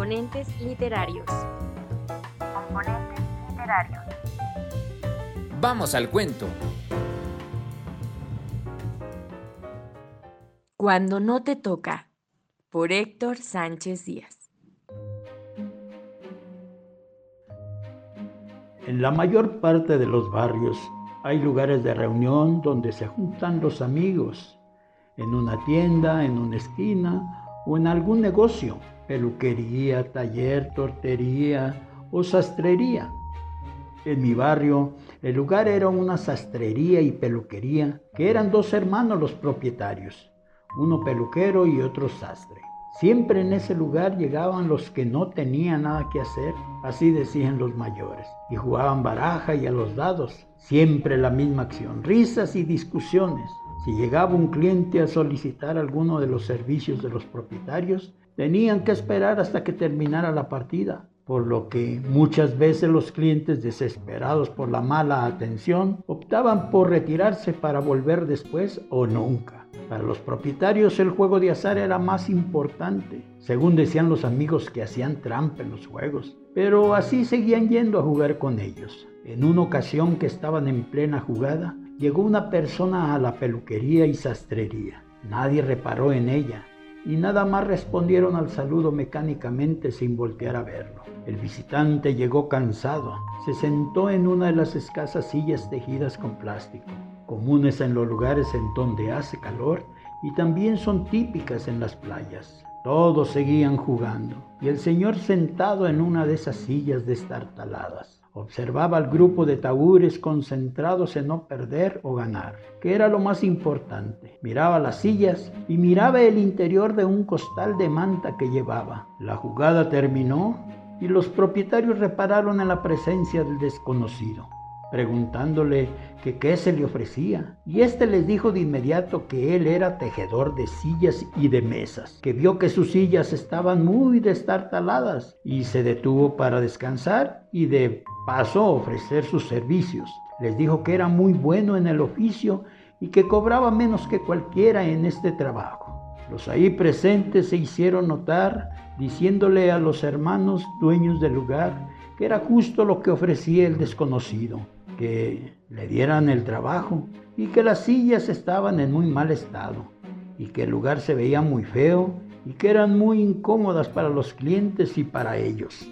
Componentes literarios. Componentes literarios. Vamos al cuento. Cuando no te toca, por Héctor Sánchez Díaz. En la mayor parte de los barrios hay lugares de reunión donde se juntan los amigos, en una tienda, en una esquina o en algún negocio, peluquería, taller, tortería o sastrería. En mi barrio, el lugar era una sastrería y peluquería, que eran dos hermanos los propietarios, uno peluquero y otro sastre. Siempre en ese lugar llegaban los que no tenían nada que hacer, así decían los mayores, y jugaban baraja y a los dados. Siempre la misma acción, risas y discusiones. Si llegaba un cliente a solicitar alguno de los servicios de los propietarios, tenían que esperar hasta que terminara la partida, por lo que muchas veces los clientes desesperados por la mala atención optaban por retirarse para volver después o nunca. Para los propietarios el juego de azar era más importante, según decían los amigos que hacían trampa en los juegos, pero así seguían yendo a jugar con ellos. En una ocasión que estaban en plena jugada, llegó una persona a la peluquería y sastrería. Nadie reparó en ella y nada más respondieron al saludo mecánicamente sin voltear a verlo. El visitante llegó cansado, se sentó en una de las escasas sillas tejidas con plástico comunes en los lugares en donde hace calor y también son típicas en las playas. Todos seguían jugando y el señor sentado en una de esas sillas destartaladas observaba al grupo de tabures concentrados en no perder o ganar, que era lo más importante. Miraba las sillas y miraba el interior de un costal de manta que llevaba. La jugada terminó y los propietarios repararon en la presencia del desconocido preguntándole que qué se le ofrecía. Y éste les dijo de inmediato que él era tejedor de sillas y de mesas, que vio que sus sillas estaban muy destartaladas y se detuvo para descansar y de paso ofrecer sus servicios. Les dijo que era muy bueno en el oficio y que cobraba menos que cualquiera en este trabajo. Los ahí presentes se hicieron notar diciéndole a los hermanos dueños del lugar que era justo lo que ofrecía el desconocido que le dieran el trabajo y que las sillas estaban en muy mal estado y que el lugar se veía muy feo y que eran muy incómodas para los clientes y para ellos.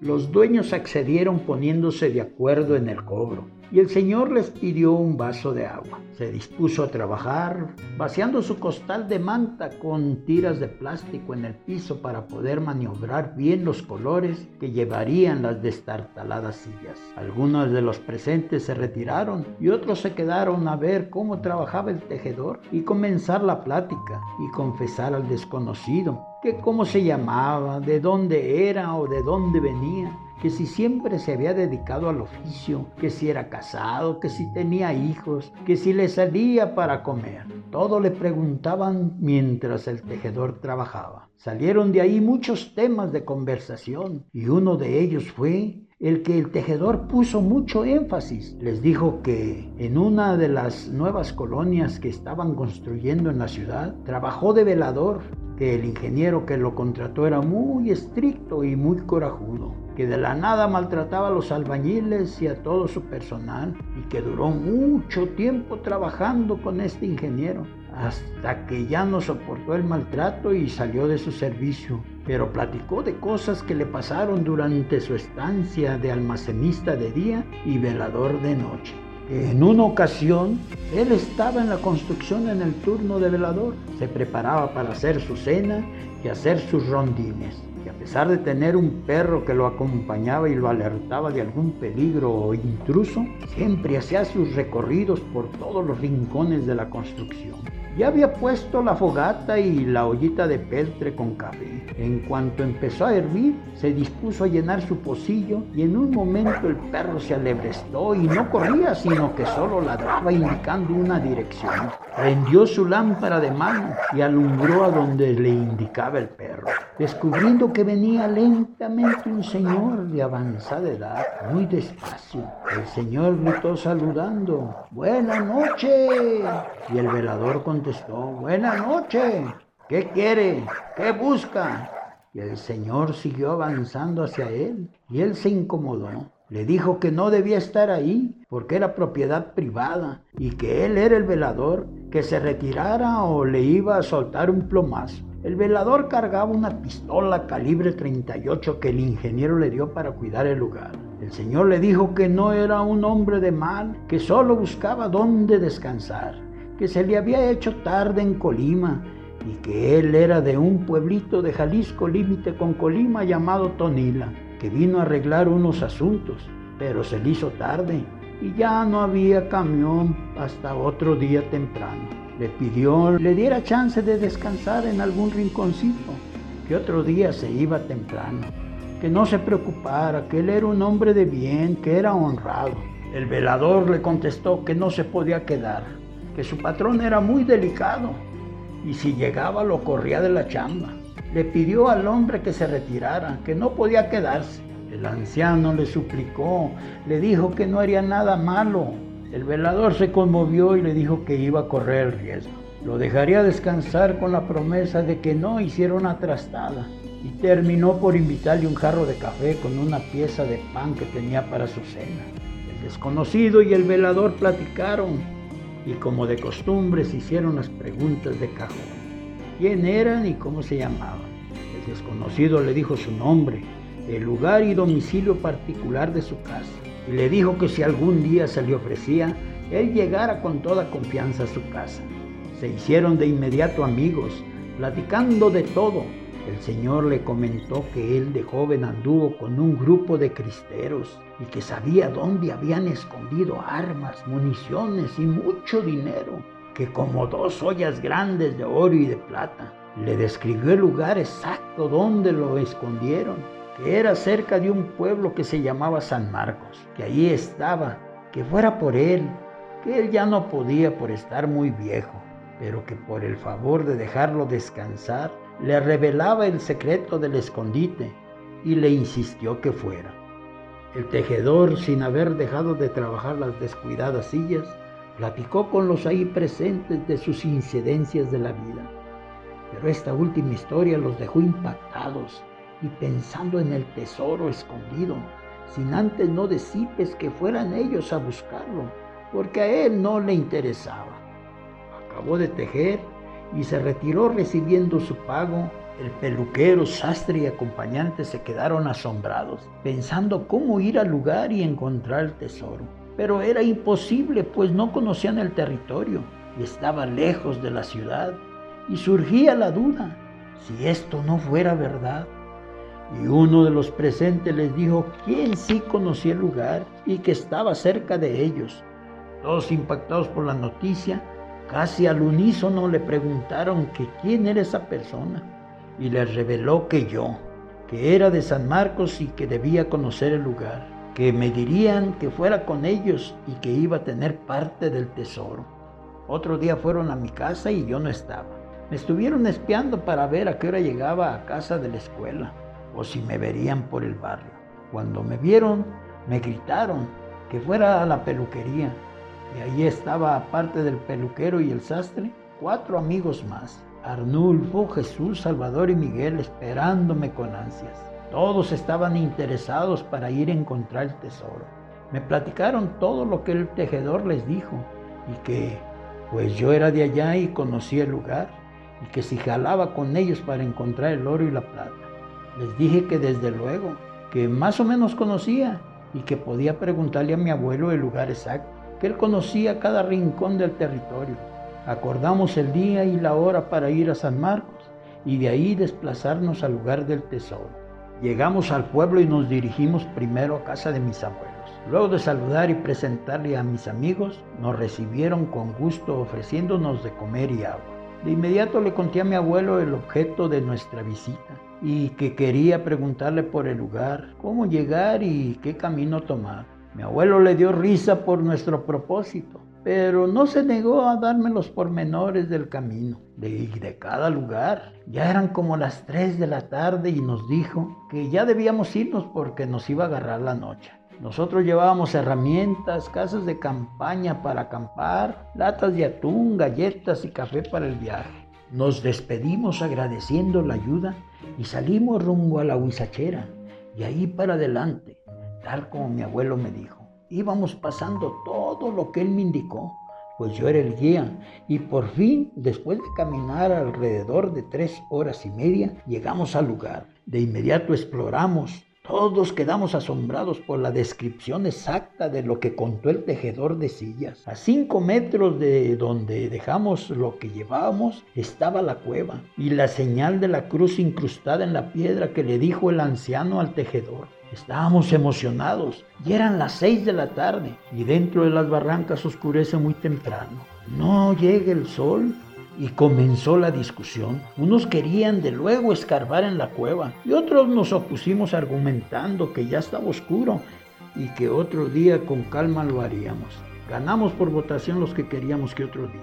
Los dueños accedieron poniéndose de acuerdo en el cobro y el señor les pidió un vaso de agua. Se dispuso a trabajar, vaciando su costal de manta con tiras de plástico en el piso para poder maniobrar bien los colores que llevarían las destartaladas sillas. Algunos de los presentes se retiraron y otros se quedaron a ver cómo trabajaba el tejedor y comenzar la plática y confesar al desconocido que cómo se llamaba, de dónde era o de dónde venía que si siempre se había dedicado al oficio, que si era casado, que si tenía hijos, que si le salía para comer. Todo le preguntaban mientras el tejedor trabajaba. Salieron de ahí muchos temas de conversación y uno de ellos fue el que el tejedor puso mucho énfasis. Les dijo que en una de las nuevas colonias que estaban construyendo en la ciudad, trabajó de velador, que el ingeniero que lo contrató era muy estricto y muy corajudo que de la nada maltrataba a los albañiles y a todo su personal y que duró mucho tiempo trabajando con este ingeniero hasta que ya no soportó el maltrato y salió de su servicio, pero platicó de cosas que le pasaron durante su estancia de almacenista de día y velador de noche. En una ocasión, él estaba en la construcción en el turno de velador, se preparaba para hacer su cena y hacer sus rondines a pesar de tener un perro que lo acompañaba y lo alertaba de algún peligro o intruso, siempre hacía sus recorridos por todos los rincones de la construcción. Ya había puesto la fogata y la ollita de peltre con café. En cuanto empezó a hervir, se dispuso a llenar su pocillo y en un momento el perro se alebrestó y no corría, sino que solo ladraba indicando una dirección. Prendió su lámpara de mano y alumbró a donde le indicaba el perro, descubriendo que venía lentamente un señor de avanzada edad, muy despacio. El señor gritó saludando, ¡Buena noche! Y el velador contestó, Buena noche. ¿Qué quiere? ¿Qué busca? Y el Señor siguió avanzando hacia él y él se incomodó. Le dijo que no debía estar ahí porque era propiedad privada y que él era el velador, que se retirara o le iba a soltar un plomazo. El velador cargaba una pistola calibre 38 que el ingeniero le dio para cuidar el lugar. El señor le dijo que no era un hombre de mal, que solo buscaba dónde descansar, que se le había hecho tarde en Colima y que él era de un pueblito de Jalisco límite con Colima llamado Tonila que vino a arreglar unos asuntos, pero se le hizo tarde y ya no había camión hasta otro día temprano. Le pidió le diera chance de descansar en algún rinconcito, que otro día se iba temprano, que no se preocupara, que él era un hombre de bien, que era honrado. El velador le contestó que no se podía quedar, que su patrón era muy delicado y si llegaba lo corría de la chamba le pidió al hombre que se retirara, que no podía quedarse. El anciano le suplicó, le dijo que no haría nada malo. El velador se conmovió y le dijo que iba a correr el riesgo. Lo dejaría descansar con la promesa de que no hiciera una trastada. Y terminó por invitarle un jarro de café con una pieza de pan que tenía para su cena. El desconocido y el velador platicaron y como de costumbre se hicieron las preguntas de cajón quién eran y cómo se llamaban. El desconocido le dijo su nombre, el lugar y domicilio particular de su casa, y le dijo que si algún día se le ofrecía, él llegara con toda confianza a su casa. Se hicieron de inmediato amigos, platicando de todo. El Señor le comentó que él de joven anduvo con un grupo de cristeros y que sabía dónde habían escondido armas, municiones y mucho dinero que como dos ollas grandes de oro y de plata. Le describió el lugar exacto donde lo escondieron, que era cerca de un pueblo que se llamaba San Marcos, que allí estaba, que fuera por él, que él ya no podía por estar muy viejo, pero que por el favor de dejarlo descansar, le revelaba el secreto del escondite y le insistió que fuera. El tejedor, sin haber dejado de trabajar las descuidadas sillas, Platicó con los ahí presentes de sus incidencias de la vida. Pero esta última historia los dejó impactados y pensando en el tesoro escondido, sin antes no decirles que fueran ellos a buscarlo, porque a él no le interesaba. Acabó de tejer y se retiró recibiendo su pago. El peluquero, sastre y acompañante se quedaron asombrados, pensando cómo ir al lugar y encontrar el tesoro pero era imposible pues no conocían el territorio y estaba lejos de la ciudad y surgía la duda si esto no fuera verdad. Y uno de los presentes les dijo quién sí conocía el lugar y que estaba cerca de ellos. Todos impactados por la noticia, casi al unísono le preguntaron que quién era esa persona y les reveló que yo, que era de San Marcos y que debía conocer el lugar que me dirían que fuera con ellos y que iba a tener parte del tesoro. Otro día fueron a mi casa y yo no estaba. Me estuvieron espiando para ver a qué hora llegaba a casa de la escuela o si me verían por el barrio. Cuando me vieron, me gritaron que fuera a la peluquería. Y ahí estaba, aparte del peluquero y el sastre, cuatro amigos más. Arnulfo, Jesús, Salvador y Miguel esperándome con ansias. Todos estaban interesados para ir a encontrar el tesoro. Me platicaron todo lo que el tejedor les dijo y que pues yo era de allá y conocía el lugar y que si jalaba con ellos para encontrar el oro y la plata. Les dije que desde luego, que más o menos conocía y que podía preguntarle a mi abuelo el lugar exacto, que él conocía cada rincón del territorio. Acordamos el día y la hora para ir a San Marcos y de ahí desplazarnos al lugar del tesoro. Llegamos al pueblo y nos dirigimos primero a casa de mis abuelos. Luego de saludar y presentarle a mis amigos, nos recibieron con gusto ofreciéndonos de comer y agua. De inmediato le conté a mi abuelo el objeto de nuestra visita y que quería preguntarle por el lugar, cómo llegar y qué camino tomar. Mi abuelo le dio risa por nuestro propósito pero no se negó a darme los pormenores del camino de, de cada lugar. Ya eran como las 3 de la tarde y nos dijo que ya debíamos irnos porque nos iba a agarrar la noche. Nosotros llevábamos herramientas, casas de campaña para acampar, latas de atún, galletas y café para el viaje. Nos despedimos agradeciendo la ayuda y salimos rumbo a la huizachera y ahí para adelante, tal como mi abuelo me dijo. Íbamos pasando todo lo que él me indicó, pues yo era el guía y por fin, después de caminar alrededor de tres horas y media, llegamos al lugar. De inmediato exploramos todos quedamos asombrados por la descripción exacta de lo que contó el tejedor de sillas. A cinco metros de donde dejamos lo que llevábamos estaba la cueva y la señal de la cruz incrustada en la piedra que le dijo el anciano al tejedor. Estábamos emocionados y eran las seis de la tarde y dentro de las barrancas oscurece muy temprano. No llega el sol y comenzó la discusión. Unos querían de luego escarbar en la cueva y otros nos opusimos argumentando que ya estaba oscuro y que otro día con calma lo haríamos. Ganamos por votación los que queríamos que otro día.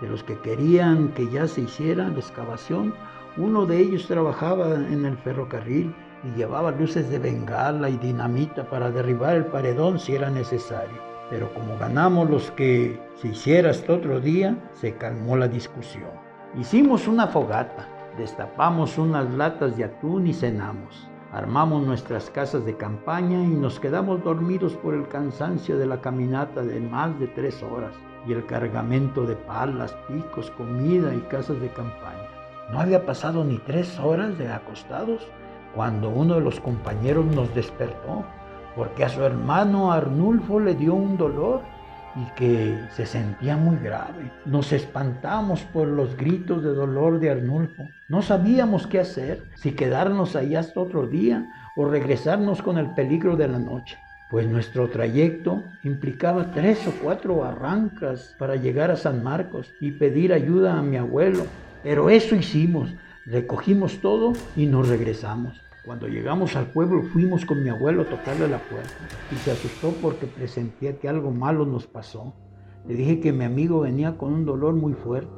De los que querían que ya se hiciera la excavación, uno de ellos trabajaba en el ferrocarril y llevaba luces de bengala y dinamita para derribar el paredón si era necesario pero como ganamos los que se hiciera hasta otro día, se calmó la discusión. Hicimos una fogata, destapamos unas latas de atún y cenamos. Armamos nuestras casas de campaña y nos quedamos dormidos por el cansancio de la caminata de más de tres horas y el cargamento de palas, picos, comida y casas de campaña. No había pasado ni tres horas de acostados cuando uno de los compañeros nos despertó porque a su hermano Arnulfo le dio un dolor y que se sentía muy grave. Nos espantamos por los gritos de dolor de Arnulfo. No sabíamos qué hacer, si quedarnos ahí hasta otro día o regresarnos con el peligro de la noche. Pues nuestro trayecto implicaba tres o cuatro barrancas para llegar a San Marcos y pedir ayuda a mi abuelo. Pero eso hicimos, recogimos todo y nos regresamos. Cuando llegamos al pueblo fuimos con mi abuelo a tocarle la puerta y se asustó porque presentía que algo malo nos pasó. Le dije que mi amigo venía con un dolor muy fuerte.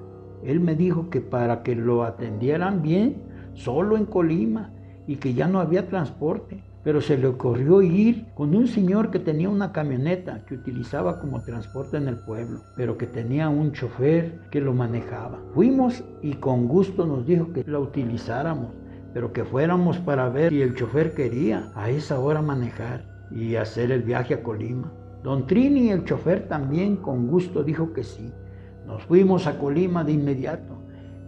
Él me dijo que para que lo atendieran bien, solo en Colima, y que ya no había transporte. Pero se le ocurrió ir con un señor que tenía una camioneta que utilizaba como transporte en el pueblo, pero que tenía un chofer que lo manejaba. Fuimos y con gusto nos dijo que la utilizáramos pero que fuéramos para ver si el chofer quería a esa hora manejar y hacer el viaje a Colima. Don Trini, el chofer, también con gusto dijo que sí. Nos fuimos a Colima de inmediato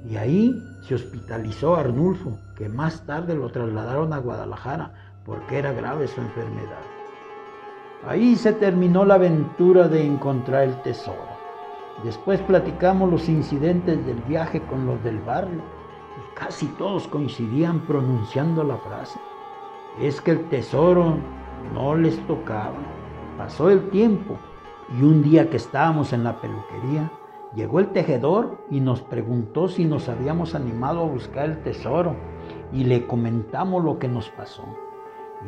y ahí se hospitalizó Arnulfo, que más tarde lo trasladaron a Guadalajara porque era grave su enfermedad. Ahí se terminó la aventura de encontrar el tesoro. Después platicamos los incidentes del viaje con los del barrio casi todos coincidían pronunciando la frase. Es que el tesoro no les tocaba. Pasó el tiempo y un día que estábamos en la peluquería, llegó el tejedor y nos preguntó si nos habíamos animado a buscar el tesoro y le comentamos lo que nos pasó.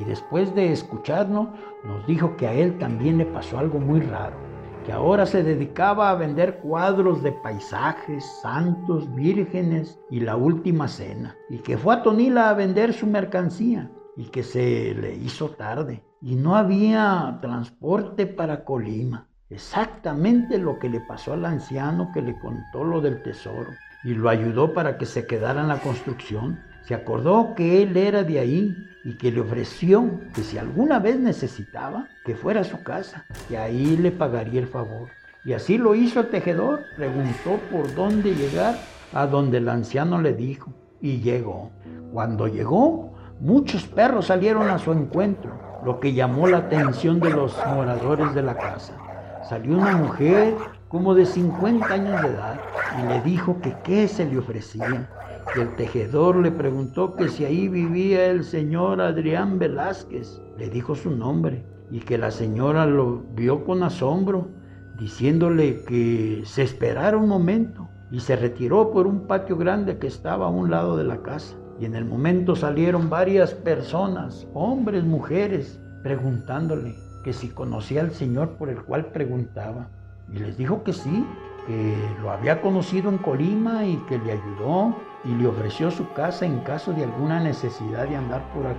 Y después de escucharnos, nos dijo que a él también le pasó algo muy raro que ahora se dedicaba a vender cuadros de paisajes, santos, vírgenes y la última cena, y que fue a Tonila a vender su mercancía y que se le hizo tarde y no había transporte para Colima. Exactamente lo que le pasó al anciano que le contó lo del tesoro y lo ayudó para que se quedara en la construcción. Se acordó que él era de ahí y que le ofreció que si alguna vez necesitaba, que fuera a su casa, y ahí le pagaría el favor. Y así lo hizo el tejedor, preguntó por dónde llegar, a donde el anciano le dijo, y llegó. Cuando llegó, muchos perros salieron a su encuentro, lo que llamó la atención de los moradores de la casa. Salió una mujer como de 50 años de edad y le dijo que qué se le ofrecía el tejedor le preguntó que si ahí vivía el señor Adrián Velázquez. Le dijo su nombre y que la señora lo vio con asombro, diciéndole que se esperara un momento y se retiró por un patio grande que estaba a un lado de la casa. Y en el momento salieron varias personas, hombres, mujeres, preguntándole que si conocía al Señor por el cual preguntaba. Y les dijo que sí, que lo había conocido en Colima y que le ayudó y le ofreció su casa en caso de alguna necesidad de andar por aquí.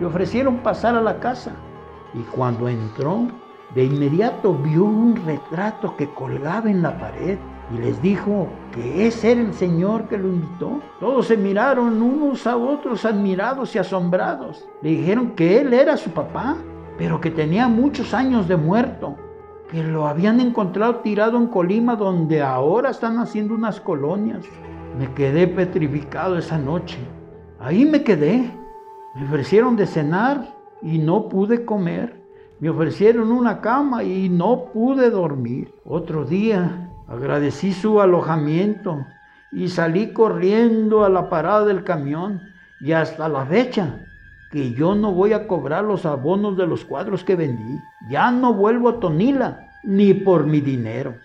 Le ofrecieron pasar a la casa y cuando entró, de inmediato vio un retrato que colgaba en la pared y les dijo que ese era el Señor que lo invitó. Todos se miraron unos a otros admirados y asombrados. Le dijeron que él era su papá, pero que tenía muchos años de muerto, que lo habían encontrado tirado en Colima donde ahora están haciendo unas colonias. Me quedé petrificado esa noche. Ahí me quedé. Me ofrecieron de cenar y no pude comer. Me ofrecieron una cama y no pude dormir. Otro día agradecí su alojamiento y salí corriendo a la parada del camión y hasta la fecha que yo no voy a cobrar los abonos de los cuadros que vendí. Ya no vuelvo a Tonila ni por mi dinero.